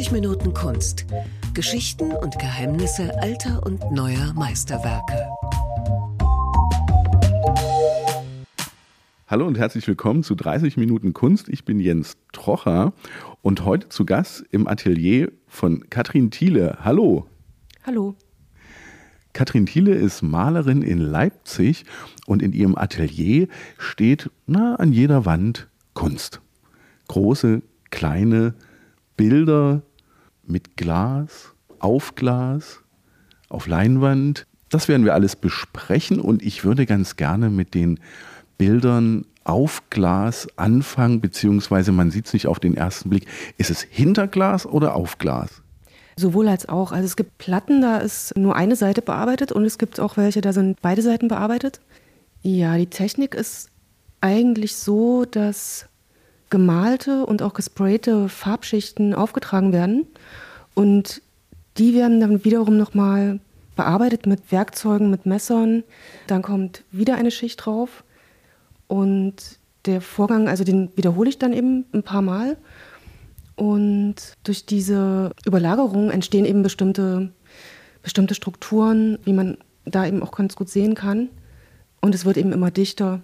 30 Minuten Kunst. Geschichten und Geheimnisse alter und neuer Meisterwerke. Hallo und herzlich willkommen zu 30 Minuten Kunst. Ich bin Jens Trocher und heute zu Gast im Atelier von Katrin Thiele. Hallo. Hallo. Katrin Thiele ist Malerin in Leipzig und in ihrem Atelier steht na, an jeder Wand Kunst. Große, kleine Bilder mit Glas, auf Glas, auf Leinwand. Das werden wir alles besprechen und ich würde ganz gerne mit den Bildern auf Glas anfangen, beziehungsweise man sieht es nicht auf den ersten Blick. Ist es hinter Glas oder auf Glas? Sowohl als auch. Also es gibt Platten, da ist nur eine Seite bearbeitet und es gibt auch welche, da sind beide Seiten bearbeitet. Ja, die Technik ist eigentlich so, dass gemalte und auch gesprayte Farbschichten aufgetragen werden und die werden dann wiederum nochmal bearbeitet mit Werkzeugen, mit Messern. Dann kommt wieder eine Schicht drauf und der Vorgang, also den wiederhole ich dann eben ein paar Mal. Und durch diese Überlagerung entstehen eben bestimmte, bestimmte Strukturen, wie man da eben auch ganz gut sehen kann. Und es wird eben immer dichter.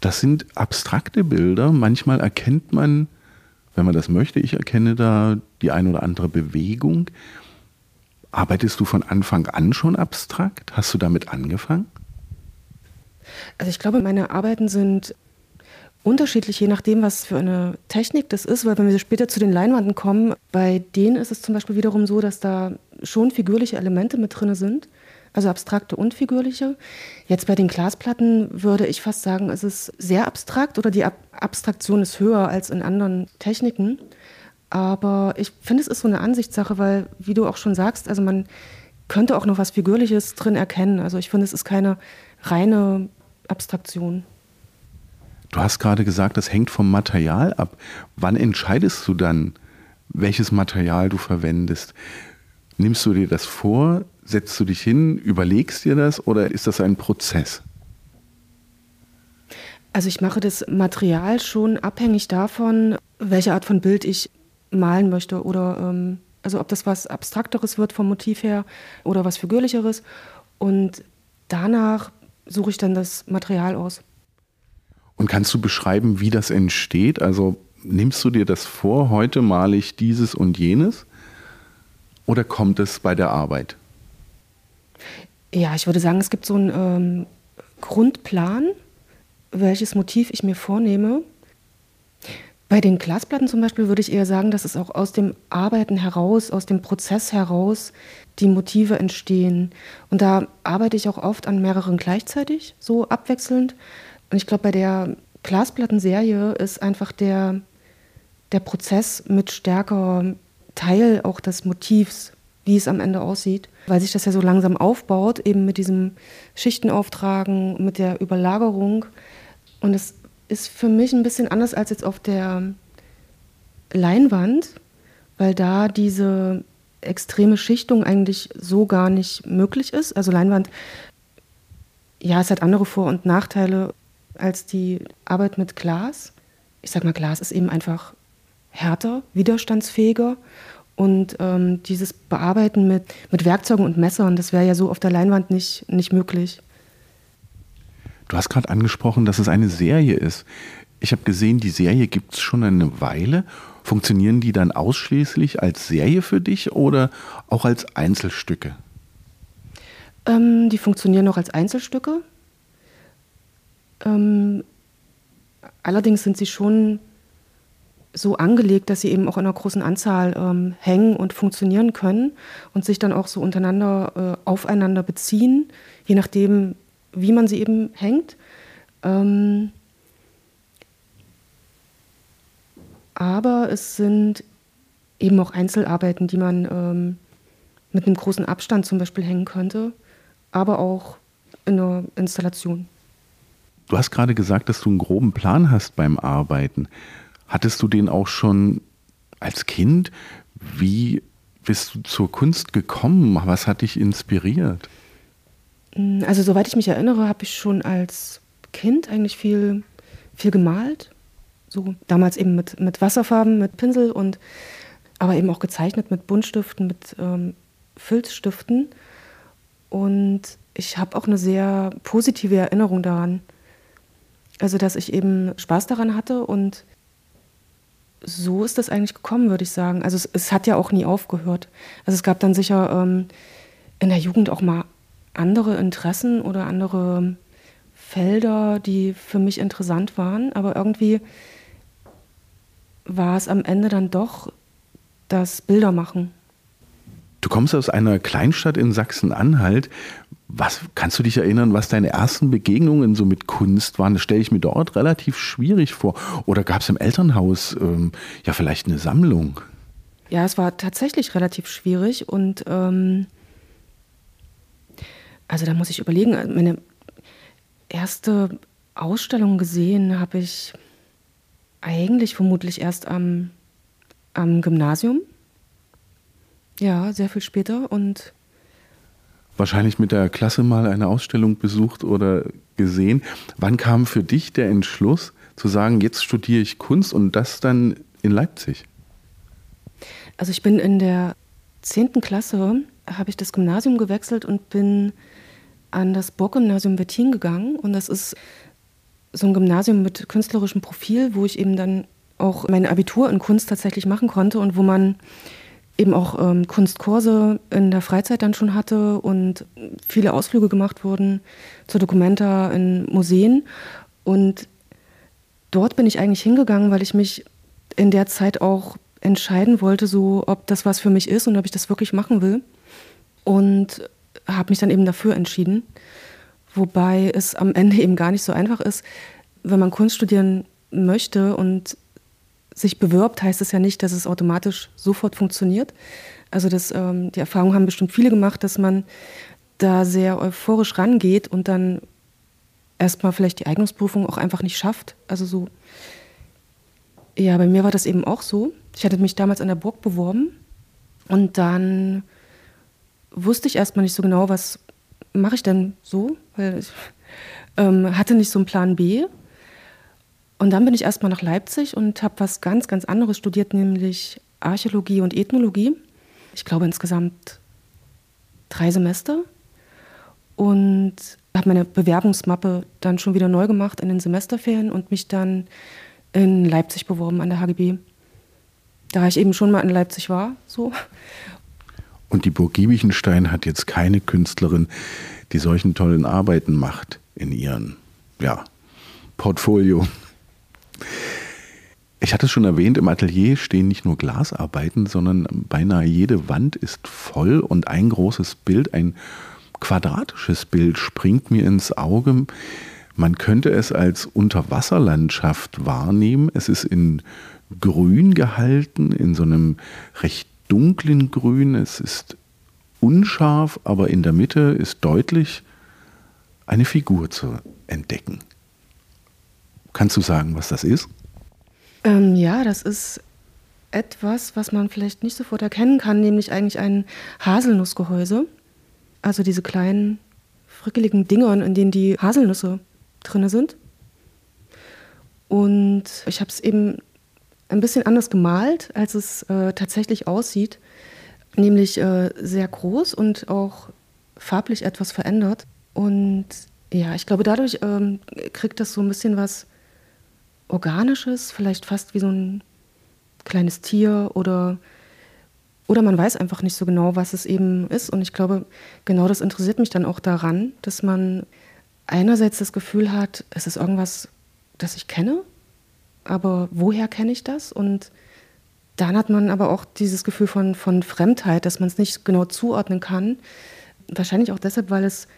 Das sind abstrakte Bilder. Manchmal erkennt man, wenn man das möchte, ich erkenne da die eine oder andere Bewegung. Arbeitest du von Anfang an schon abstrakt? Hast du damit angefangen? Also ich glaube, meine Arbeiten sind unterschiedlich, je nachdem, was für eine Technik das ist, weil wenn wir später zu den Leinwanden kommen, bei denen ist es zum Beispiel wiederum so, dass da schon figürliche Elemente mit drin sind, also abstrakte und figürliche. Jetzt bei den Glasplatten würde ich fast sagen, es ist sehr abstrakt oder die Ab Abstraktion ist höher als in anderen Techniken. Aber ich finde, es ist so eine Ansichtssache, weil, wie du auch schon sagst, also man könnte auch noch was Figürliches drin erkennen. Also ich finde, es ist keine reine Abstraktion. Du hast gerade gesagt, das hängt vom Material ab. Wann entscheidest du dann, welches Material du verwendest? Nimmst du dir das vor? Setzt du dich hin? Überlegst dir das? Oder ist das ein Prozess? Also ich mache das Material schon abhängig davon, welche Art von Bild ich malen möchte oder ähm, also ob das was Abstrakteres wird vom Motiv her oder was Figürlicheres. Und danach suche ich dann das Material aus. Und kannst du beschreiben, wie das entsteht? Also nimmst du dir das vor, heute male ich dieses und jenes? Oder kommt es bei der Arbeit? Ja, ich würde sagen, es gibt so einen ähm, Grundplan, welches Motiv ich mir vornehme. Bei den Glasplatten zum Beispiel würde ich eher sagen, dass es auch aus dem Arbeiten heraus, aus dem Prozess heraus die Motive entstehen. Und da arbeite ich auch oft an mehreren gleichzeitig, so abwechselnd. Und ich glaube, bei der Glasplattenserie ist einfach der, der Prozess mit stärker Teil auch des Motivs, wie es am Ende aussieht, weil sich das ja so langsam aufbaut, eben mit diesem Schichtenauftragen, mit der Überlagerung. Und es ist für mich ein bisschen anders als jetzt auf der Leinwand, weil da diese extreme Schichtung eigentlich so gar nicht möglich ist. Also Leinwand, ja, es hat andere Vor- und Nachteile als die Arbeit mit Glas. Ich sag mal, Glas ist eben einfach härter, widerstandsfähiger. Und ähm, dieses Bearbeiten mit, mit Werkzeugen und Messern, das wäre ja so auf der Leinwand nicht, nicht möglich. Du hast gerade angesprochen, dass es eine Serie ist. Ich habe gesehen, die Serie gibt es schon eine Weile. Funktionieren die dann ausschließlich als Serie für dich oder auch als Einzelstücke? Ähm, die funktionieren auch als Einzelstücke. Ähm, allerdings sind sie schon so angelegt, dass sie eben auch in einer großen Anzahl ähm, hängen und funktionieren können und sich dann auch so untereinander äh, aufeinander beziehen, je nachdem, wie man sie eben hängt. Ähm, aber es sind eben auch Einzelarbeiten, die man ähm, mit einem großen Abstand zum Beispiel hängen könnte, aber auch in einer Installation. Du hast gerade gesagt, dass du einen groben Plan hast beim Arbeiten. Hattest du den auch schon als Kind? Wie bist du zur Kunst gekommen? Was hat dich inspiriert? Mm, also soweit ich mich erinnere, habe ich schon als Kind eigentlich viel, viel gemalt. So damals eben mit, mit Wasserfarben, mit Pinsel und aber eben auch gezeichnet mit Buntstiften, mit ähm, Filzstiften. Und ich habe auch eine sehr positive Erinnerung daran. Also, dass ich eben Spaß daran hatte und so ist das eigentlich gekommen, würde ich sagen. Also, es, es, hat ja auch nie aufgehört. Also, es gab dann sicher ähm, in der Jugend auch mal andere Interessen oder andere Felder, die für mich interessant waren, aber irgendwie war es am Ende dann doch das Bildermachen. Du kommst aus einer Kleinstadt in Sachsen-Anhalt. Was kannst du dich erinnern, was deine ersten Begegnungen so mit Kunst waren? Das stelle ich mir dort relativ schwierig vor. Oder gab es im Elternhaus ähm, ja vielleicht eine Sammlung? Ja, es war tatsächlich relativ schwierig und ähm, also da muss ich überlegen. Meine erste Ausstellung gesehen habe ich eigentlich vermutlich erst am, am Gymnasium. Ja, sehr viel später und wahrscheinlich mit der Klasse mal eine Ausstellung besucht oder gesehen. Wann kam für dich der Entschluss zu sagen, jetzt studiere ich Kunst und das dann in Leipzig? Also ich bin in der 10. Klasse, habe ich das Gymnasium gewechselt und bin an das Burggymnasium Wettin gegangen. Und das ist so ein Gymnasium mit künstlerischem Profil, wo ich eben dann auch mein Abitur in Kunst tatsächlich machen konnte und wo man eben auch ähm, Kunstkurse in der Freizeit dann schon hatte und viele Ausflüge gemacht wurden zur Documenta in Museen. Und dort bin ich eigentlich hingegangen, weil ich mich in der Zeit auch entscheiden wollte, so ob das was für mich ist und ob ich das wirklich machen will. Und habe mich dann eben dafür entschieden. Wobei es am Ende eben gar nicht so einfach ist, wenn man Kunst studieren möchte und sich bewirbt, heißt es ja nicht, dass es automatisch sofort funktioniert. Also das, ähm, die Erfahrung haben bestimmt viele gemacht, dass man da sehr euphorisch rangeht und dann erstmal vielleicht die Eignungsprüfung auch einfach nicht schafft. Also so, ja, bei mir war das eben auch so. Ich hatte mich damals an der Burg beworben und dann wusste ich erstmal nicht so genau, was mache ich denn so, weil ich ähm, hatte nicht so einen Plan B. Und dann bin ich erstmal nach Leipzig und habe was ganz, ganz anderes studiert, nämlich Archäologie und Ethnologie. Ich glaube insgesamt drei Semester. Und habe meine Bewerbungsmappe dann schon wieder neu gemacht in den Semesterferien und mich dann in Leipzig beworben an der HGB. Da ich eben schon mal in Leipzig war, so. Und die Burg Giebichenstein hat jetzt keine Künstlerin, die solchen tollen Arbeiten macht in ihrem ja, Portfolio. Ich hatte es schon erwähnt, im Atelier stehen nicht nur Glasarbeiten, sondern beinahe jede Wand ist voll und ein großes Bild, ein quadratisches Bild springt mir ins Auge. Man könnte es als Unterwasserlandschaft wahrnehmen. Es ist in Grün gehalten, in so einem recht dunklen Grün. Es ist unscharf, aber in der Mitte ist deutlich eine Figur zu entdecken. Kannst du sagen, was das ist? Ähm, ja, das ist etwas, was man vielleicht nicht sofort erkennen kann, nämlich eigentlich ein Haselnussgehäuse. Also diese kleinen, frickeligen Dingern, in denen die Haselnüsse drin sind. Und ich habe es eben ein bisschen anders gemalt, als es äh, tatsächlich aussieht. Nämlich äh, sehr groß und auch farblich etwas verändert. Und ja, ich glaube, dadurch ähm, kriegt das so ein bisschen was Organisches, vielleicht fast wie so ein kleines Tier oder, oder man weiß einfach nicht so genau, was es eben ist. Und ich glaube, genau das interessiert mich dann auch daran, dass man einerseits das Gefühl hat, es ist irgendwas, das ich kenne, aber woher kenne ich das? Und dann hat man aber auch dieses Gefühl von, von Fremdheit, dass man es nicht genau zuordnen kann. Wahrscheinlich auch deshalb, weil es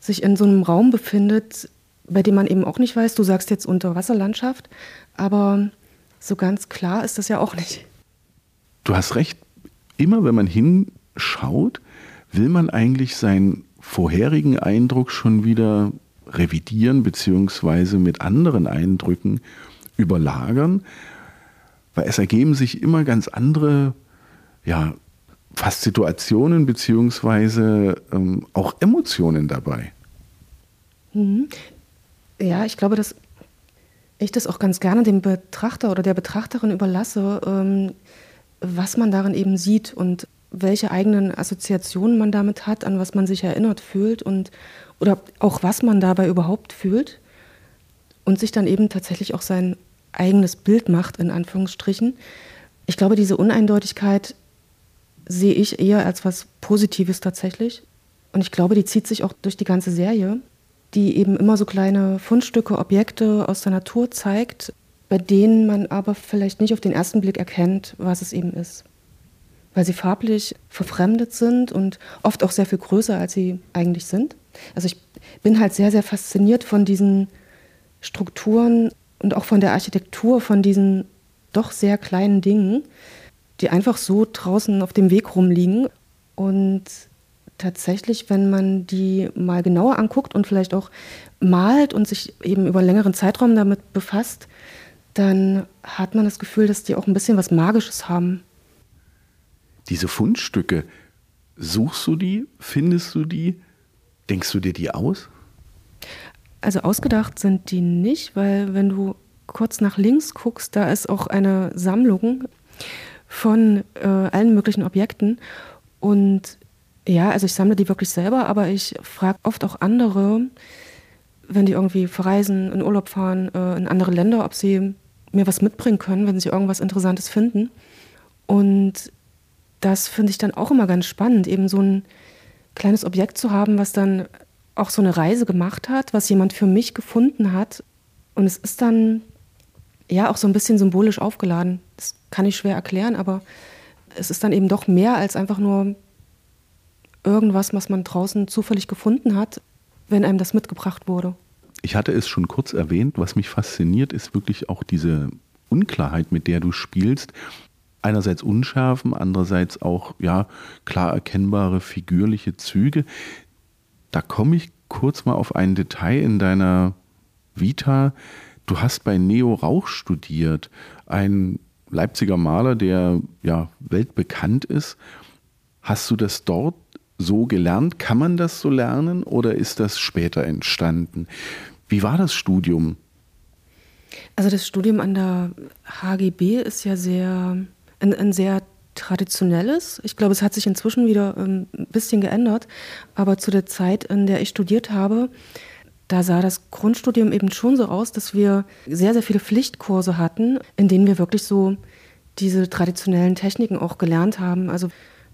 sich in so einem Raum befindet, bei dem man eben auch nicht weiß, du sagst jetzt Unterwasserlandschaft, aber so ganz klar ist das ja auch nicht. Du hast recht, immer wenn man hinschaut, will man eigentlich seinen vorherigen Eindruck schon wieder revidieren, beziehungsweise mit anderen Eindrücken überlagern, weil es ergeben sich immer ganz andere, ja, fast Situationen beziehungsweise ähm, auch Emotionen dabei. Ja, ich glaube, dass ich das auch ganz gerne dem Betrachter oder der Betrachterin überlasse, ähm, was man darin eben sieht und welche eigenen Assoziationen man damit hat, an was man sich erinnert fühlt und oder auch was man dabei überhaupt fühlt und sich dann eben tatsächlich auch sein eigenes Bild macht, in Anführungsstrichen. Ich glaube, diese Uneindeutigkeit sehe ich eher als was Positives tatsächlich. Und ich glaube, die zieht sich auch durch die ganze Serie, die eben immer so kleine Fundstücke, Objekte aus der Natur zeigt, bei denen man aber vielleicht nicht auf den ersten Blick erkennt, was es eben ist. Weil sie farblich verfremdet sind und oft auch sehr viel größer, als sie eigentlich sind. Also ich bin halt sehr, sehr fasziniert von diesen Strukturen und auch von der Architektur von diesen doch sehr kleinen Dingen, die einfach so draußen auf dem Weg rumliegen. Und tatsächlich, wenn man die mal genauer anguckt und vielleicht auch malt und sich eben über einen längeren Zeitraum damit befasst, dann hat man das Gefühl, dass die auch ein bisschen was Magisches haben. Diese Fundstücke, suchst du die, findest du die, denkst du dir die aus? Also ausgedacht sind die nicht, weil wenn du kurz nach links guckst, da ist auch eine Sammlung von äh, allen möglichen Objekten. Und ja, also ich sammle die wirklich selber, aber ich frage oft auch andere, wenn die irgendwie verreisen, in Urlaub fahren, äh, in andere Länder, ob sie mir was mitbringen können, wenn sie irgendwas Interessantes finden. Und das finde ich dann auch immer ganz spannend, eben so ein kleines Objekt zu haben, was dann auch so eine Reise gemacht hat, was jemand für mich gefunden hat. Und es ist dann ja auch so ein bisschen symbolisch aufgeladen. Das kann ich schwer erklären, aber es ist dann eben doch mehr als einfach nur irgendwas, was man draußen zufällig gefunden hat, wenn einem das mitgebracht wurde. Ich hatte es schon kurz erwähnt, was mich fasziniert, ist wirklich auch diese Unklarheit, mit der du spielst. Einerseits Unschärfen, andererseits auch ja klar erkennbare figürliche Züge. Da komme ich kurz mal auf ein Detail in deiner Vita. Du hast bei Neo Rauch studiert, ein Leipziger Maler, der ja weltbekannt ist. Hast du das dort so gelernt? Kann man das so lernen oder ist das später entstanden? Wie war das Studium? Also das Studium an der HGB ist ja sehr ein, ein sehr traditionelles. Ich glaube, es hat sich inzwischen wieder ähm, ein bisschen geändert. Aber zu der Zeit, in der ich studiert habe, da sah das Grundstudium eben schon so aus, dass wir sehr, sehr viele Pflichtkurse hatten, in denen wir wirklich so diese traditionellen Techniken auch gelernt haben. Also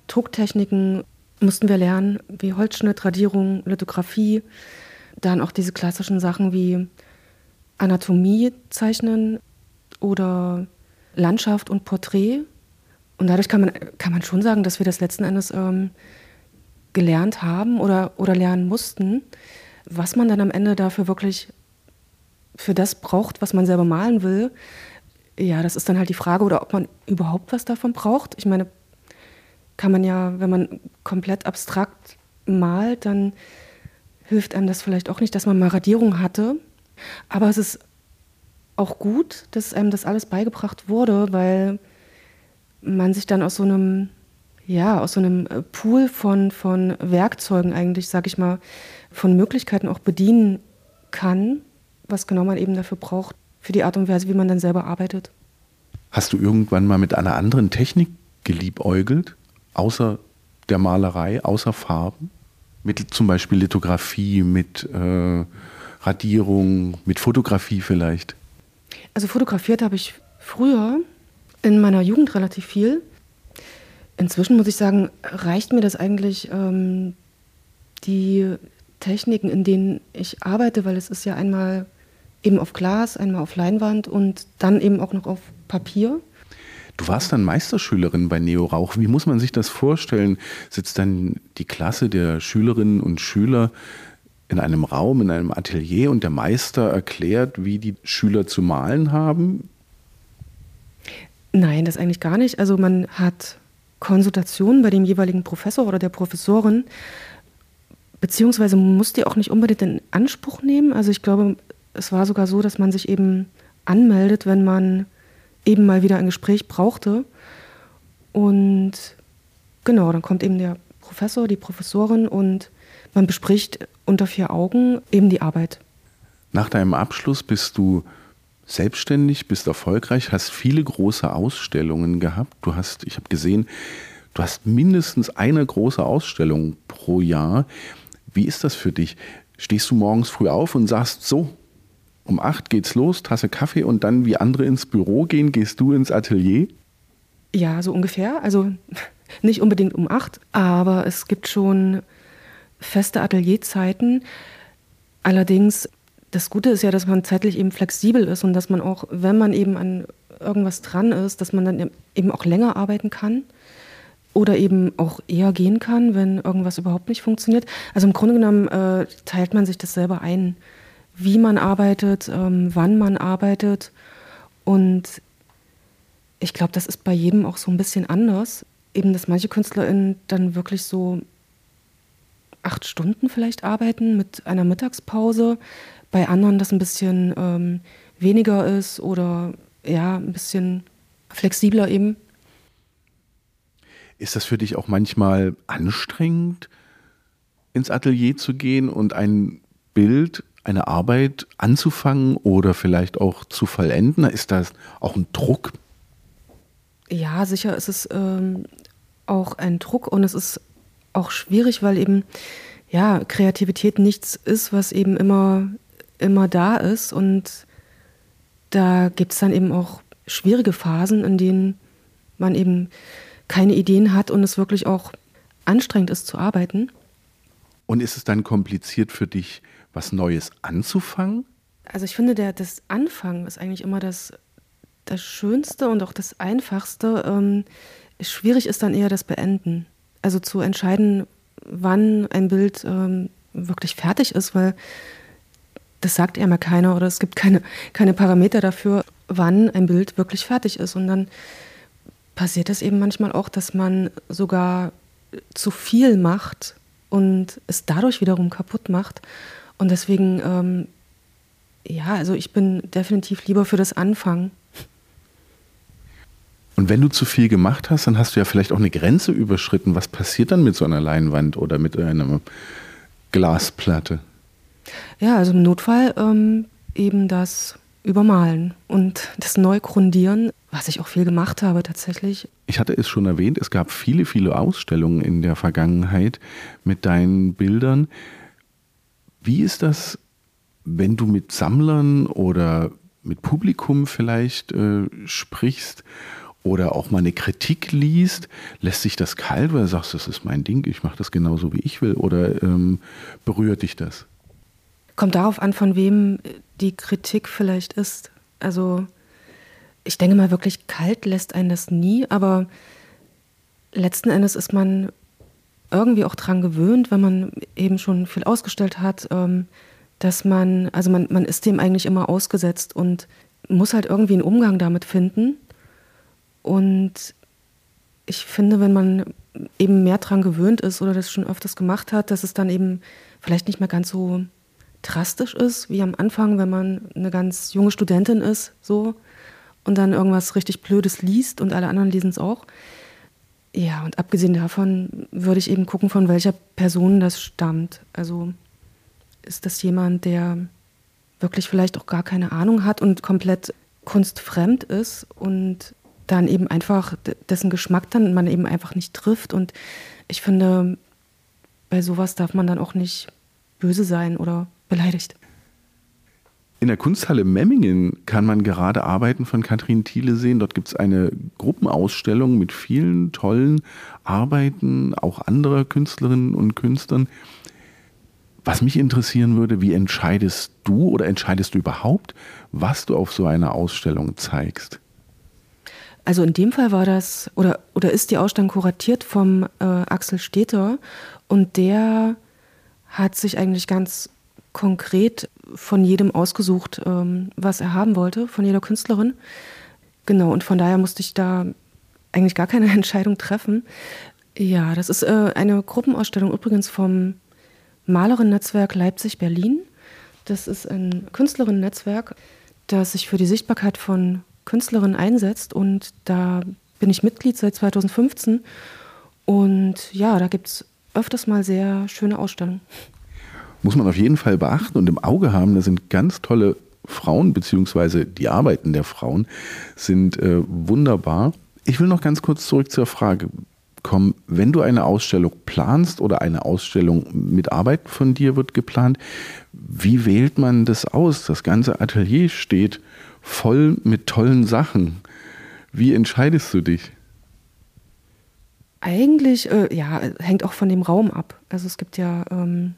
Drucktechniken mussten wir lernen, wie Holzschnitt, Radierung, Lithografie. Dann auch diese klassischen Sachen wie Anatomie zeichnen oder Landschaft und Porträt. Und dadurch kann man, kann man schon sagen, dass wir das letzten Endes ähm, gelernt haben oder, oder lernen mussten. Was man dann am Ende dafür wirklich für das braucht, was man selber malen will, ja, das ist dann halt die Frage, oder ob man überhaupt was davon braucht. Ich meine, kann man ja, wenn man komplett abstrakt malt, dann hilft einem das vielleicht auch nicht, dass man mal Radierung hatte. Aber es ist auch gut, dass einem das alles beigebracht wurde, weil man sich dann aus so einem, ja, aus so einem Pool von, von Werkzeugen eigentlich, sag ich mal, von Möglichkeiten auch bedienen kann, was genau man eben dafür braucht, für die Art und Weise, wie man dann selber arbeitet. Hast du irgendwann mal mit einer anderen Technik geliebäugelt, außer der Malerei, außer Farben? Mit zum Beispiel Lithografie, mit äh, Radierung, mit Fotografie vielleicht? Also fotografiert habe ich früher in meiner Jugend relativ viel. Inzwischen muss ich sagen, reicht mir das eigentlich ähm, die Techniken, in denen ich arbeite, weil es ist ja einmal eben auf Glas, einmal auf Leinwand und dann eben auch noch auf Papier. Du warst dann Meisterschülerin bei Neo Rauch. Wie muss man sich das vorstellen? Sitzt dann die Klasse der Schülerinnen und Schüler in einem Raum, in einem Atelier und der Meister erklärt, wie die Schüler zu malen haben? Nein, das eigentlich gar nicht. Also man hat Konsultationen bei dem jeweiligen Professor oder der Professorin beziehungsweise muss die auch nicht unbedingt in Anspruch nehmen. Also ich glaube, es war sogar so, dass man sich eben anmeldet, wenn man eben mal wieder ein Gespräch brauchte. Und genau, dann kommt eben der Professor, die Professorin und man bespricht unter vier Augen eben die Arbeit. Nach deinem Abschluss bist du selbstständig, bist erfolgreich, hast viele große Ausstellungen gehabt. Du hast, ich habe gesehen, du hast mindestens eine große Ausstellung pro Jahr. Wie ist das für dich? Stehst du morgens früh auf und sagst so, um acht geht's los, Tasse Kaffee und dann wie andere ins Büro gehen, gehst du ins Atelier? Ja, so ungefähr. Also nicht unbedingt um acht, aber es gibt schon feste Atelierzeiten. Allerdings, das Gute ist ja, dass man zeitlich eben flexibel ist und dass man auch, wenn man eben an irgendwas dran ist, dass man dann eben auch länger arbeiten kann oder eben auch eher gehen kann, wenn irgendwas überhaupt nicht funktioniert. Also im Grunde genommen äh, teilt man sich das selber ein, wie man arbeitet, ähm, wann man arbeitet. Und ich glaube, das ist bei jedem auch so ein bisschen anders. Eben, dass manche KünstlerInnen dann wirklich so acht Stunden vielleicht arbeiten mit einer Mittagspause, bei anderen das ein bisschen ähm, weniger ist oder ja, ein bisschen flexibler eben. Ist das für dich auch manchmal anstrengend, ins Atelier zu gehen und ein Bild, eine Arbeit anzufangen oder vielleicht auch zu vollenden? Ist das auch ein Druck? Ja, sicher ist es ähm, auch ein Druck und es ist auch schwierig, weil eben ja Kreativität nichts ist, was eben immer immer da ist und da gibt es dann eben auch schwierige Phasen, in denen man eben keine Ideen hat und es wirklich auch anstrengend ist zu arbeiten. Und ist es dann kompliziert für dich, was Neues anzufangen? Also ich finde, der, das Anfangen ist eigentlich immer das, das Schönste und auch das Einfachste. Ähm, schwierig ist dann eher das Beenden. Also zu entscheiden, wann ein Bild ähm, wirklich fertig ist, weil das sagt ja immer keiner oder es gibt keine, keine Parameter dafür, wann ein Bild wirklich fertig ist. Und dann passiert es eben manchmal auch, dass man sogar zu viel macht und es dadurch wiederum kaputt macht. Und deswegen, ähm, ja, also ich bin definitiv lieber für das Anfangen. Und wenn du zu viel gemacht hast, dann hast du ja vielleicht auch eine Grenze überschritten. Was passiert dann mit so einer Leinwand oder mit einer Glasplatte? Ja, also im Notfall ähm, eben das Übermalen und das Neugrundieren, was ich auch viel gemacht habe tatsächlich. Ich hatte es schon erwähnt, es gab viele, viele Ausstellungen in der Vergangenheit mit deinen Bildern. Wie ist das, wenn du mit Sammlern oder mit Publikum vielleicht äh, sprichst oder auch mal eine Kritik liest, lässt sich das kalt, du sagst, das ist mein Ding, ich mache das genauso wie ich will oder ähm, berührt dich das? Kommt darauf an, von wem die Kritik vielleicht ist. Also ich denke mal, wirklich kalt lässt einen das nie, aber letzten Endes ist man irgendwie auch dran gewöhnt, wenn man eben schon viel ausgestellt hat, ähm, dass man, also man, man ist dem eigentlich immer ausgesetzt und muss halt irgendwie einen Umgang damit finden. Und ich finde, wenn man eben mehr dran gewöhnt ist oder das schon öfters gemacht hat, dass es dann eben vielleicht nicht mehr ganz so drastisch ist, wie am Anfang, wenn man eine ganz junge Studentin ist, so, und dann irgendwas richtig Blödes liest und alle anderen lesen es auch. Ja, und abgesehen davon würde ich eben gucken, von welcher Person das stammt. Also ist das jemand, der wirklich vielleicht auch gar keine Ahnung hat und komplett kunstfremd ist und dann eben einfach dessen Geschmack dann man eben einfach nicht trifft. Und ich finde, bei sowas darf man dann auch nicht böse sein oder beleidigt. In der Kunsthalle Memmingen kann man gerade Arbeiten von Katrin Thiele sehen. Dort gibt es eine Gruppenausstellung mit vielen tollen Arbeiten, auch anderer Künstlerinnen und Künstlern. Was mich interessieren würde, wie entscheidest du oder entscheidest du überhaupt, was du auf so einer Ausstellung zeigst? Also in dem Fall war das oder, oder ist die Ausstellung kuratiert vom äh, Axel Steter und der hat sich eigentlich ganz konkret von jedem ausgesucht, ähm, was er haben wollte, von jeder Künstlerin. Genau, und von daher musste ich da eigentlich gar keine Entscheidung treffen. Ja, das ist äh, eine Gruppenausstellung übrigens vom Malerinnen-Netzwerk Leipzig-Berlin. Das ist ein Künstlerinnen-Netzwerk, das sich für die Sichtbarkeit von Künstlerinnen einsetzt. Und da bin ich Mitglied seit 2015. Und ja, da gibt es öfters mal sehr schöne Ausstellungen muss man auf jeden Fall beachten und im Auge haben. Da sind ganz tolle Frauen, beziehungsweise die Arbeiten der Frauen sind äh, wunderbar. Ich will noch ganz kurz zurück zur Frage kommen, wenn du eine Ausstellung planst oder eine Ausstellung mit Arbeiten von dir wird geplant, wie wählt man das aus? Das ganze Atelier steht voll mit tollen Sachen. Wie entscheidest du dich? Eigentlich, äh, ja, hängt auch von dem Raum ab. Also es gibt ja ähm,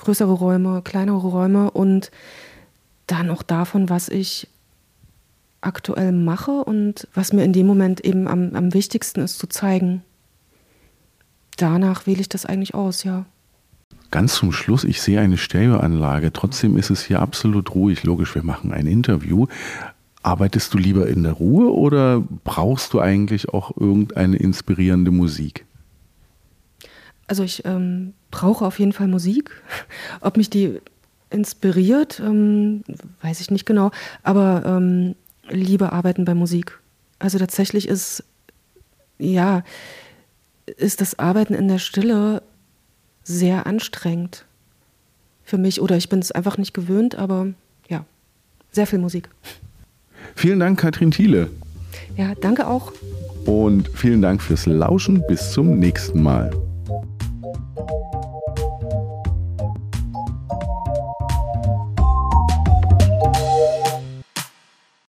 größere Räume, kleinere Räume und dann auch davon, was ich aktuell mache und was mir in dem Moment eben am, am wichtigsten ist zu zeigen. Danach wähle ich das eigentlich aus, ja. Ganz zum Schluss, ich sehe eine Stereoanlage. Trotzdem ist es hier absolut ruhig. Logisch, wir machen ein Interview. Arbeitest du lieber in der Ruhe oder brauchst du eigentlich auch irgendeine inspirierende Musik? Also ich ähm, brauche auf jeden Fall Musik. Ob mich die inspiriert, ähm, weiß ich nicht genau, aber ähm, liebe arbeiten bei Musik. Also tatsächlich ist, ja, ist das Arbeiten in der Stille sehr anstrengend für mich oder ich bin es einfach nicht gewöhnt, aber ja, sehr viel Musik. Vielen Dank, Katrin Thiele. Ja, danke auch. Und vielen Dank fürs Lauschen. Bis zum nächsten Mal.